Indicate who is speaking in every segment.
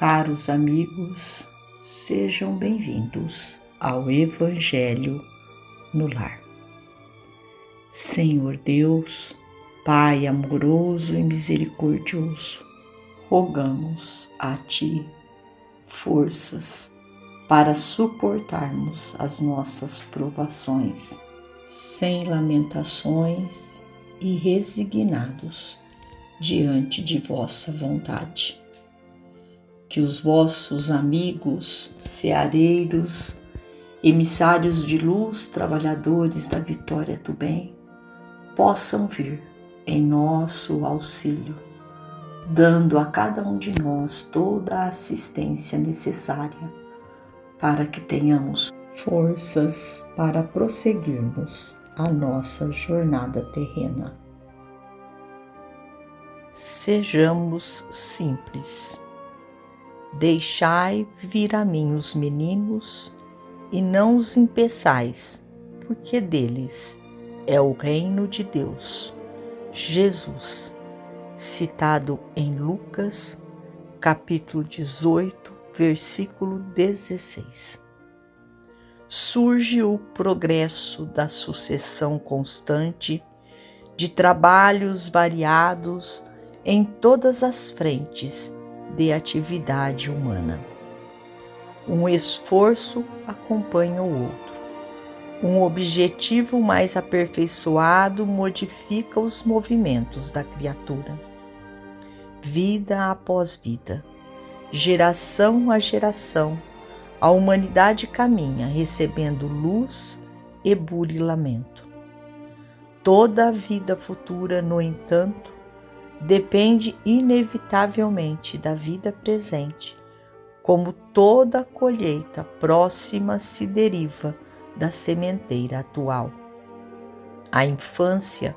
Speaker 1: Caros amigos, sejam bem-vindos ao Evangelho no Lar. Senhor Deus, Pai amoroso e misericordioso, rogamos a Ti forças para suportarmos as nossas provações, sem lamentações e resignados diante de vossa vontade que os vossos amigos, ceareiros, emissários de luz, trabalhadores da vitória do bem, possam vir em nosso auxílio, dando a cada um de nós toda a assistência necessária para que tenhamos forças para prosseguirmos a nossa jornada terrena. Sejamos simples Deixai vir a mim os meninos e não os impeçais, porque deles é o reino de Deus. Jesus, citado em Lucas, capítulo 18, versículo 16. Surge o progresso da sucessão constante de trabalhos variados em todas as frentes de atividade humana. Um esforço acompanha o outro. Um objetivo mais aperfeiçoado modifica os movimentos da criatura. Vida após vida, geração a geração, a humanidade caminha recebendo luz e burilamento. Toda a vida futura, no entanto, depende inevitavelmente da vida presente, como toda colheita próxima se deriva da sementeira atual. A infância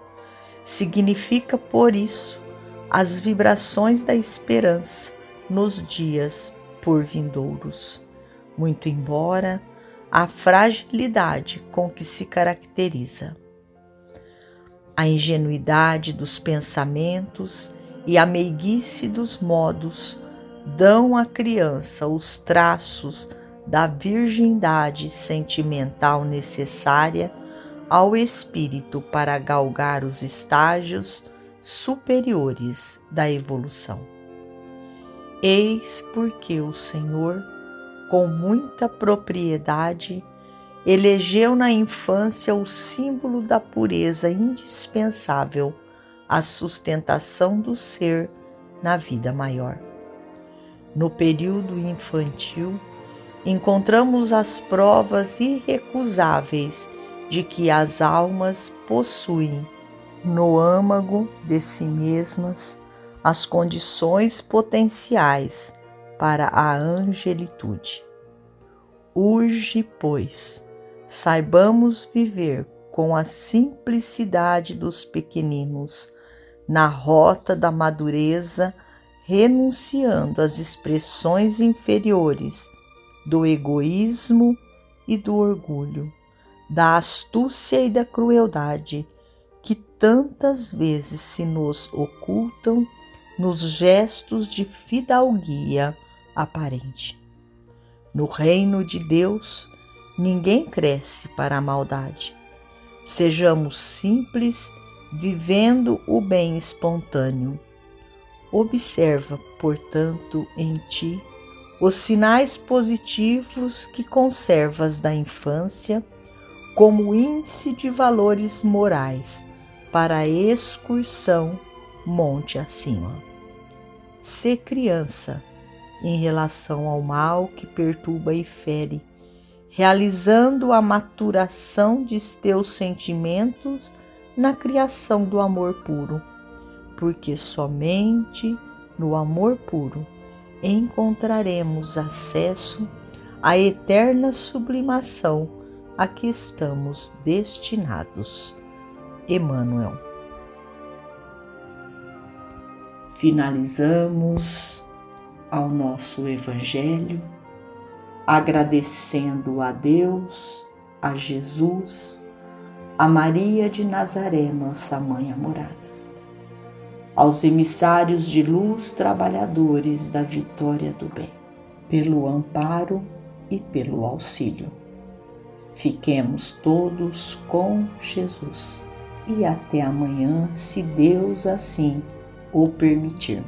Speaker 1: significa, por isso, as vibrações da esperança nos dias por vindouros, muito embora a fragilidade com que se caracteriza a ingenuidade dos pensamentos e a meiguice dos modos dão à criança os traços da virgindade sentimental necessária ao espírito para galgar os estágios superiores da evolução. Eis porque o Senhor, com muita propriedade, elegeu na infância o símbolo da pureza indispensável à sustentação do ser na vida maior. No período infantil, encontramos as provas irrecusáveis de que as almas possuem no âmago de si mesmas as condições potenciais para a angelitude. Urge, pois, saibamos viver com a simplicidade dos pequeninos na rota da madureza, renunciando às expressões inferiores do egoísmo e do orgulho, da astúcia e da crueldade que tantas vezes se nos ocultam nos gestos de fidalguia aparente. No reino de Deus, Ninguém cresce para a maldade. Sejamos simples, vivendo o bem espontâneo. Observa, portanto, em ti os sinais positivos que conservas da infância como índice de valores morais para a excursão monte acima. Se criança em relação ao mal que perturba e fere realizando a maturação de teus sentimentos na criação do amor puro, porque somente no amor puro encontraremos acesso à eterna sublimação a que estamos destinados. Emmanuel. Finalizamos ao nosso Evangelho agradecendo a Deus, a Jesus, a Maria de Nazaré, nossa mãe amorada. aos emissários de luz trabalhadores da vitória do bem, pelo amparo e pelo auxílio. Fiquemos todos com Jesus e até amanhã, se Deus assim o permitir.